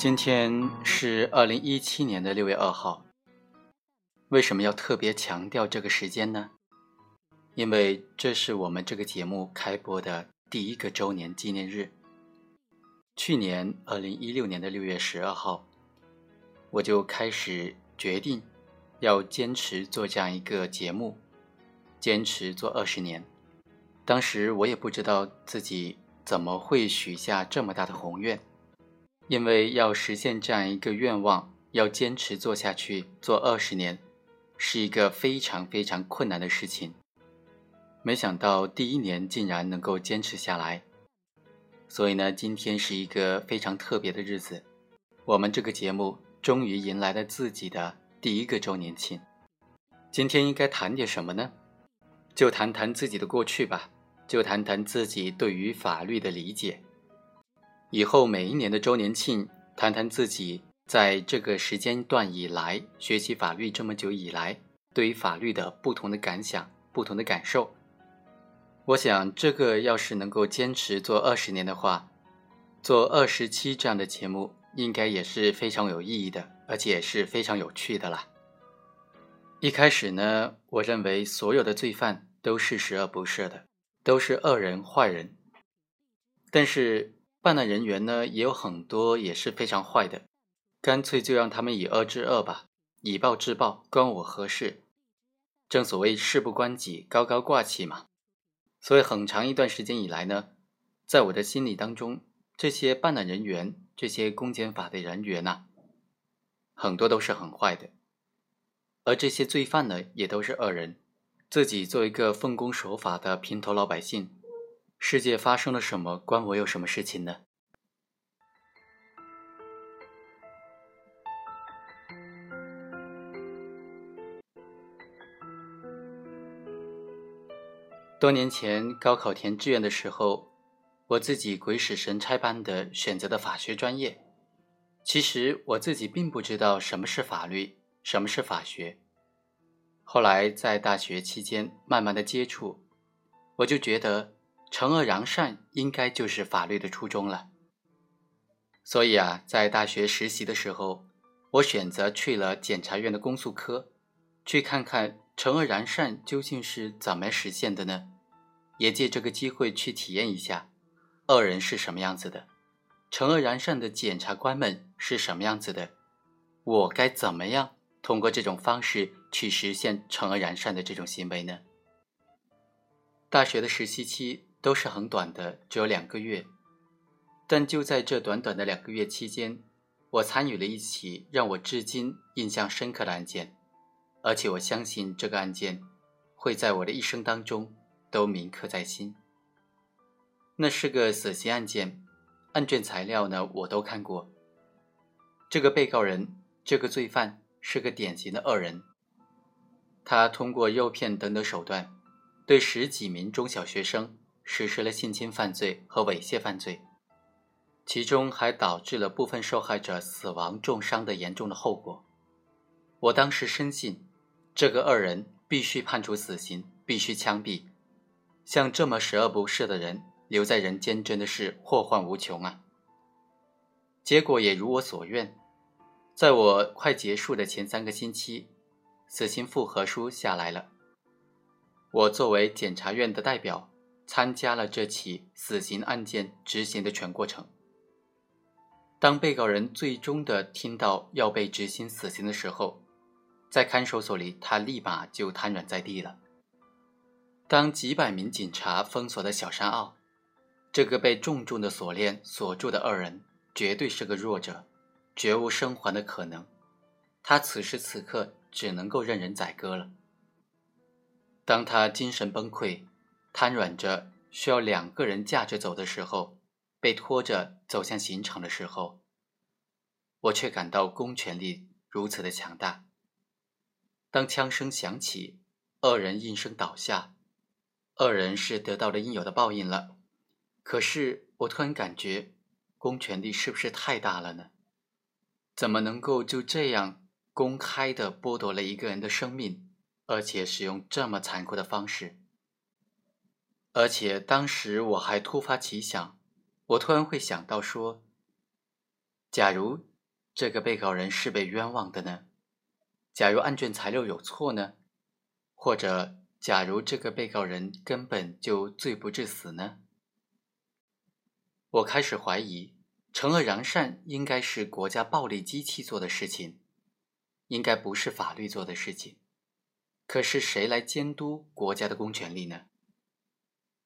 今天是二零一七年的六月二号。为什么要特别强调这个时间呢？因为这是我们这个节目开播的第一个周年纪念日。去年二零一六年的六月十二号，我就开始决定要坚持做这样一个节目，坚持做二十年。当时我也不知道自己怎么会许下这么大的宏愿。因为要实现这样一个愿望，要坚持做下去，做二十年，是一个非常非常困难的事情。没想到第一年竟然能够坚持下来，所以呢，今天是一个非常特别的日子。我们这个节目终于迎来了自己的第一个周年庆。今天应该谈点什么呢？就谈谈自己的过去吧，就谈谈自己对于法律的理解。以后每一年的周年庆，谈谈自己在这个时间段以来学习法律这么久以来，对于法律的不同的感想、不同的感受。我想，这个要是能够坚持做二十年的话，做二十期这样的节目，应该也是非常有意义的，而且也是非常有趣的啦。一开始呢，我认为所有的罪犯都是十恶不赦的，都是恶人、坏人，但是。办案人员呢也有很多也是非常坏的，干脆就让他们以恶制恶吧，以暴制暴，关我何事？正所谓事不关己，高高挂起嘛。所以很长一段时间以来呢，在我的心里当中，这些办案人员，这些公检法的人员呐，很多都是很坏的，而这些罪犯呢，也都是恶人。自己做一个奉公守法的平头老百姓。世界发生了什么，关我有什么事情呢？多年前高考填志愿的时候，我自己鬼使神差般的选择的法学专业。其实我自己并不知道什么是法律，什么是法学。后来在大学期间慢慢的接触，我就觉得。惩恶扬善应该就是法律的初衷了。所以啊，在大学实习的时候，我选择去了检察院的公诉科，去看看惩恶扬善究竟是怎么实现的呢？也借这个机会去体验一下，恶人是什么样子的，惩恶扬善的检察官们是什么样子的，我该怎么样通过这种方式去实现惩恶扬善的这种行为呢？大学的实习期。都是很短的，只有两个月。但就在这短短的两个月期间，我参与了一起让我至今印象深刻的案件，而且我相信这个案件会在我的一生当中都铭刻在心。那是个死刑案件，案卷材料呢我都看过。这个被告人，这个罪犯是个典型的恶人，他通过诱骗等等手段，对十几名中小学生。实施了性侵犯罪和猥亵犯罪，其中还导致了部分受害者死亡、重伤的严重的后果。我当时深信，这个恶人必须判处死刑，必须枪毙。像这么十恶不赦的人留在人间，真的是祸患无穷啊！结果也如我所愿，在我快结束的前三个星期，死刑复核书下来了。我作为检察院的代表。参加了这起死刑案件执行的全过程。当被告人最终的听到要被执行死刑的时候，在看守所里，他立马就瘫软在地了。当几百名警察封锁的小山坳，这个被重重的锁链锁住的恶人，绝对是个弱者，绝无生还的可能。他此时此刻只能够任人宰割了。当他精神崩溃。瘫软着，需要两个人架着走的时候，被拖着走向刑场的时候，我却感到公权力如此的强大。当枪声响起，恶人应声倒下，恶人是得到了应有的报应了。可是我突然感觉，公权力是不是太大了呢？怎么能够就这样公开的剥夺了一个人的生命，而且使用这么残酷的方式？而且当时我还突发奇想，我突然会想到说，假如这个被告人是被冤枉的呢？假如案卷材料有错呢？或者，假如这个被告人根本就罪不至死呢？我开始怀疑，惩恶扬善应该是国家暴力机器做的事情，应该不是法律做的事情。可是谁来监督国家的公权力呢？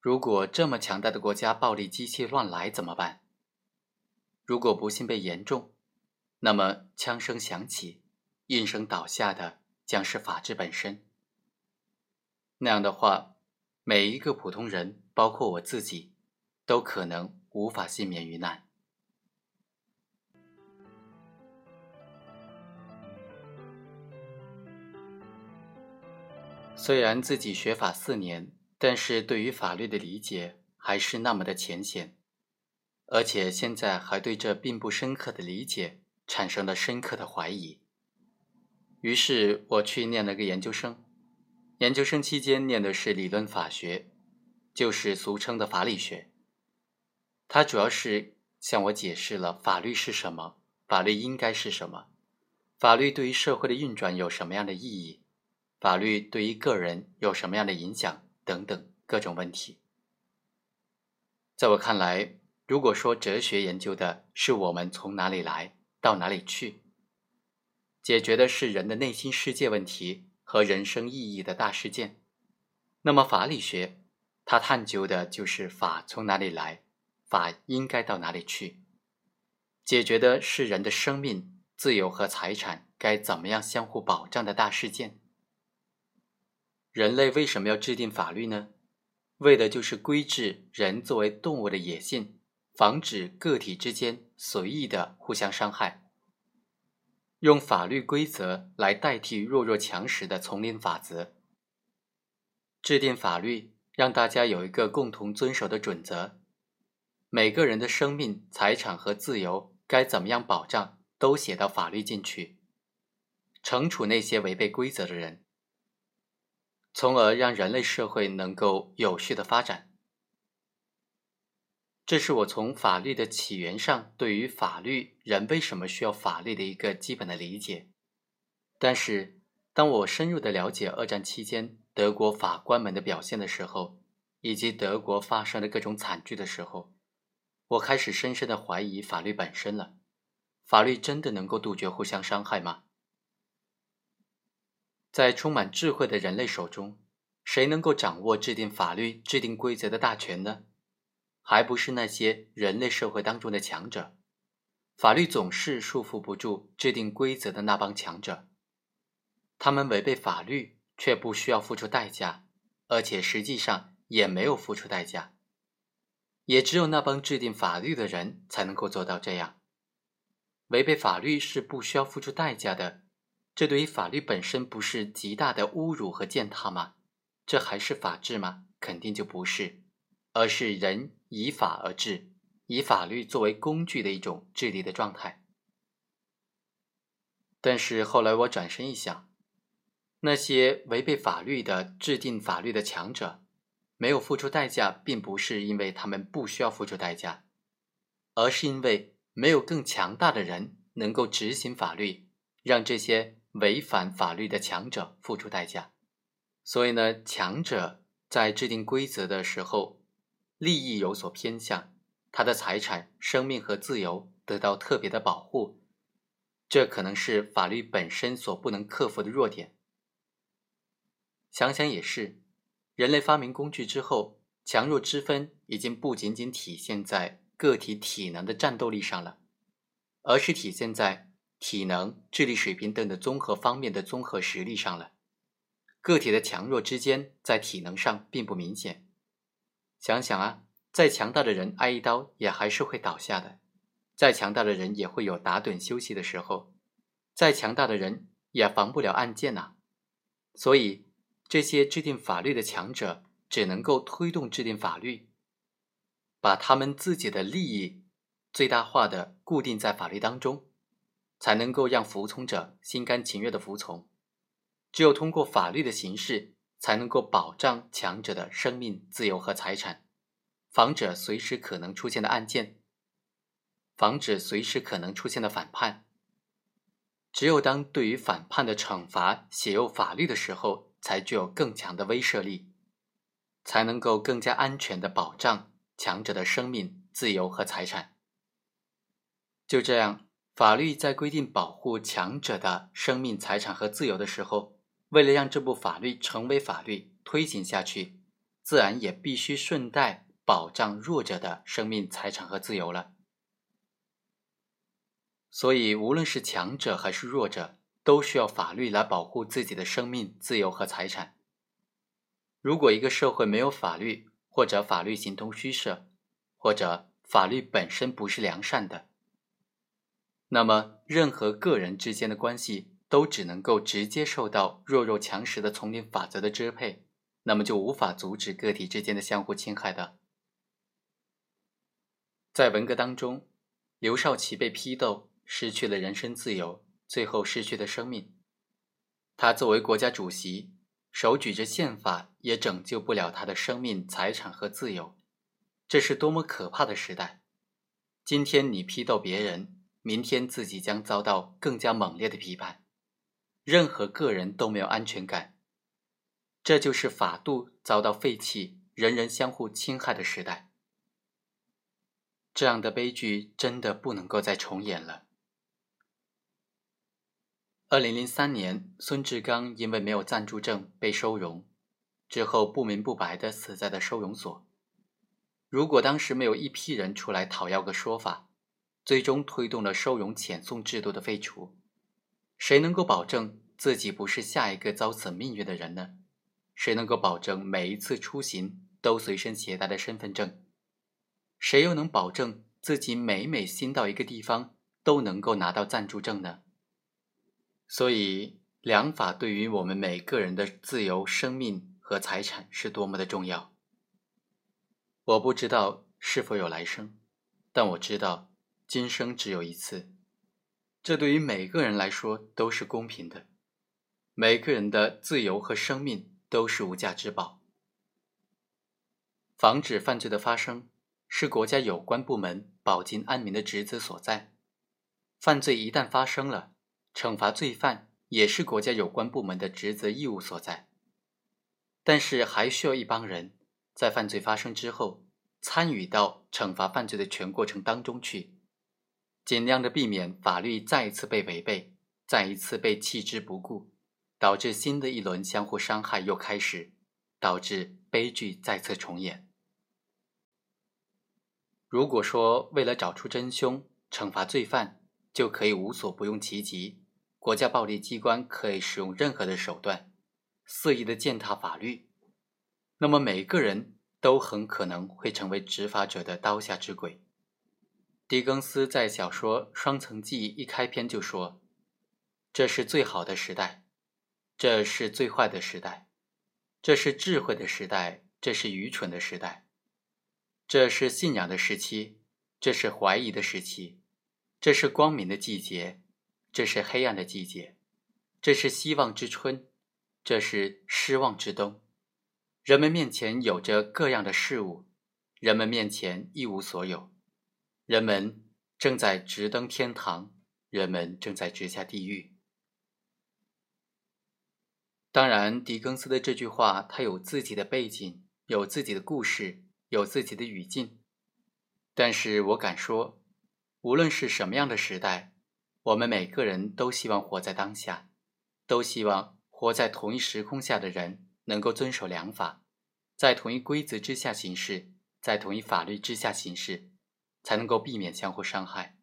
如果这么强大的国家暴力机器乱来怎么办？如果不幸被严重，那么枪声响起，应声倒下的将是法治本身。那样的话，每一个普通人，包括我自己，都可能无法幸免于难。虽然自己学法四年，但是对于法律的理解还是那么的浅显，而且现在还对这并不深刻的理解产生了深刻的怀疑。于是我去念了个研究生，研究生期间念的是理论法学，就是俗称的法理学。它主要是向我解释了法律是什么，法律应该是什么，法律对于社会的运转有什么样的意义。法律对于个人有什么样的影响等等各种问题，在我看来，如果说哲学研究的是我们从哪里来到哪里去，解决的是人的内心世界问题和人生意义的大事件，那么法理学它探究的就是法从哪里来，法应该到哪里去，解决的是人的生命、自由和财产该怎么样相互保障的大事件。人类为什么要制定法律呢？为的就是规制人作为动物的野性，防止个体之间随意的互相伤害。用法律规则来代替弱肉强食的丛林法则。制定法律，让大家有一个共同遵守的准则。每个人的生命、财产和自由该怎么样保障，都写到法律进去。惩处那些违背规则的人。从而让人类社会能够有序的发展，这是我从法律的起源上对于法律人为什么需要法律的一个基本的理解。但是，当我深入的了解二战期间德国法官们的表现的时候，以及德国发生的各种惨剧的时候，我开始深深的怀疑法律本身了。法律真的能够杜绝互相伤害吗？在充满智慧的人类手中，谁能够掌握制定法律、制定规则的大权呢？还不是那些人类社会当中的强者。法律总是束缚不住制定规则的那帮强者。他们违背法律，却不需要付出代价，而且实际上也没有付出代价。也只有那帮制定法律的人才能够做到这样。违背法律是不需要付出代价的。这对于法律本身不是极大的侮辱和践踏吗？这还是法治吗？肯定就不是，而是人以法而治，以法律作为工具的一种治理的状态。但是后来我转身一想，那些违背法律的制定法律的强者，没有付出代价，并不是因为他们不需要付出代价，而是因为没有更强大的人能够执行法律，让这些。违反法律的强者付出代价，所以呢，强者在制定规则的时候，利益有所偏向，他的财产、生命和自由得到特别的保护，这可能是法律本身所不能克服的弱点。想想也是，人类发明工具之后，强弱之分已经不仅仅体现在个体体能的战斗力上了，而是体现在。体能、智力水平等的综合方面的综合实力上了，个体的强弱之间在体能上并不明显。想想啊，再强大的人挨一刀也还是会倒下的，再强大的人也会有打盹休息的时候，再强大的人也防不了暗箭呐。所以，这些制定法律的强者只能够推动制定法律，把他们自己的利益最大化的固定在法律当中。才能够让服从者心甘情愿的服从，只有通过法律的形式，才能够保障强者的生命、自由和财产，防止随时可能出现的案件，防止随时可能出现的反叛，只有当对于反叛的惩罚写入法律的时候，才具有更强的威慑力，才能够更加安全的保障强者的生命、自由和财产。就这样，法律在规定保护强者的生命、财产和自由的时候，为了让这部法律成为法律推行下去，自然也必须顺带保障弱者的生命、财产和自由了。所以，无论是强者还是弱者，都需要法律来保护自己的生命、自由和财产。如果一个社会没有法律，或者法律形同虚设，或者法律本身不是良善的，那么任何个人之间的关系都只能够直接受到弱肉强食的丛林法则的支配，那么就无法阻止个体之间的相互侵害的。在文革当中，刘少奇被批斗。失去了人身自由，最后失去了生命。他作为国家主席，手举着宪法，也拯救不了他的生命、财产和自由。这是多么可怕的时代！今天你批斗别人，明天自己将遭到更加猛烈的批判。任何个人都没有安全感。这就是法度遭到废弃、人人相互侵害的时代。这样的悲剧真的不能够再重演了。二零零三年，孙志刚因为没有暂住证被收容，之后不明不白的死在了收容所。如果当时没有一批人出来讨要个说法，最终推动了收容遣送制度的废除，谁能够保证自己不是下一个遭此命运的人呢？谁能够保证每一次出行都随身携带的身份证？谁又能保证自己每每新到一个地方都能够拿到暂住证呢？所以，良法对于我们每个人的自由、生命和财产是多么的重要。我不知道是否有来生，但我知道今生只有一次。这对于每个人来说都是公平的，每个人的自由和生命都是无价之宝。防止犯罪的发生是国家有关部门保境安民的职责所在。犯罪一旦发生了，惩罚罪犯也是国家有关部门的职责义务所在，但是还需要一帮人在犯罪发生之后参与到惩罚犯罪的全过程当中去，尽量的避免法律再一次被违背，再一次被弃之不顾，导致新的一轮相互伤害又开始，导致悲剧再次重演。如果说为了找出真凶，惩罚罪犯就可以无所不用其极。国家暴力机关可以使用任何的手段，肆意的践踏法律，那么每个人都很可能会成为执法者的刀下之鬼。狄更斯在小说《双层记》一开篇就说：“这是最好的时代，这是最坏的时代，这是智慧的时代，这是愚蠢的时代，这是信仰的时期，这是怀疑的时期，这是光明的季节。”这是黑暗的季节，这是希望之春，这是失望之冬。人们面前有着各样的事物，人们面前一无所有。人们正在直登天堂，人们正在直下地狱。当然，狄更斯的这句话，他有自己的背景，有自己的故事，有自己的语境。但是我敢说，无论是什么样的时代。我们每个人都希望活在当下，都希望活在同一时空下的人能够遵守良法，在同一规则之下行事，在同一法律之下行事，才能够避免相互伤害。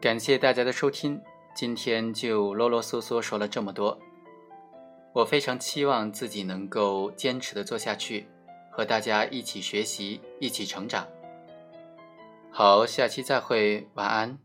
感谢大家的收听，今天就啰啰嗦嗦说了这么多，我非常期望自己能够坚持的做下去。和大家一起学习，一起成长。好，下期再会，晚安。